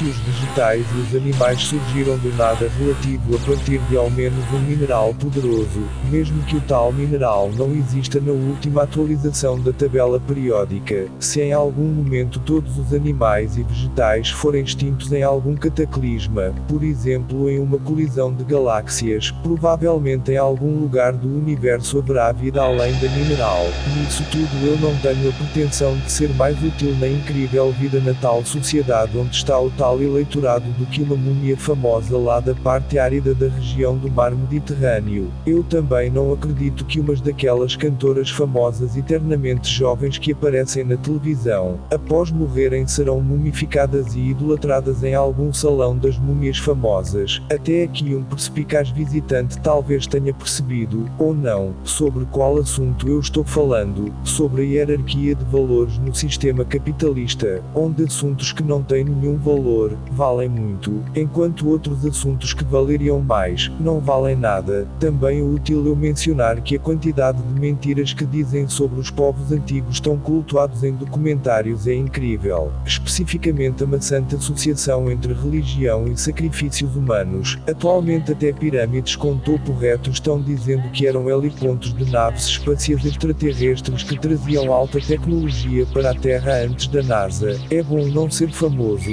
Os vegetais e os animais surgiram do nada relativo a partir de ao menos um mineral poderoso, mesmo que o tal mineral não exista na última atualização da tabela periódica, se em algum momento todos os animais e vegetais forem extintos em algum cataclisma, por exemplo em uma colisão de galáxias, provavelmente em algum lugar do universo haverá vida além da mineral. Nisso tudo eu não tenho a pretensão de ser mais útil na incrível vida na tal sociedade onde está o tal eleitorado do que uma múmia famosa lá da parte árida da região do mar Mediterrâneo. Eu também não acredito que umas daquelas cantoras famosas eternamente jovens que aparecem na televisão, após morrerem serão mumificadas e idolatradas em algum salão das múmias famosas. Até aqui um perspicaz visitante talvez tenha percebido, ou não, sobre qual assunto eu estou falando, sobre a hierarquia de valores no sistema capitalista, onde assuntos que não têm nenhum valor valem muito, enquanto outros assuntos que valeriam mais não valem nada. Também é útil eu mencionar que a quantidade de mentiras que dizem sobre os povos antigos tão cultuados em documentários é incrível, especificamente a maçante associação entre religião e sacrifícios humanos. Atualmente até pirâmides com topo reto estão dizendo que eram helipontos de naves espaciais extraterrestres que traziam alta tecnologia para a Terra antes da NASA. É bom não ser famoso,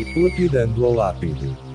lapidando a lápide.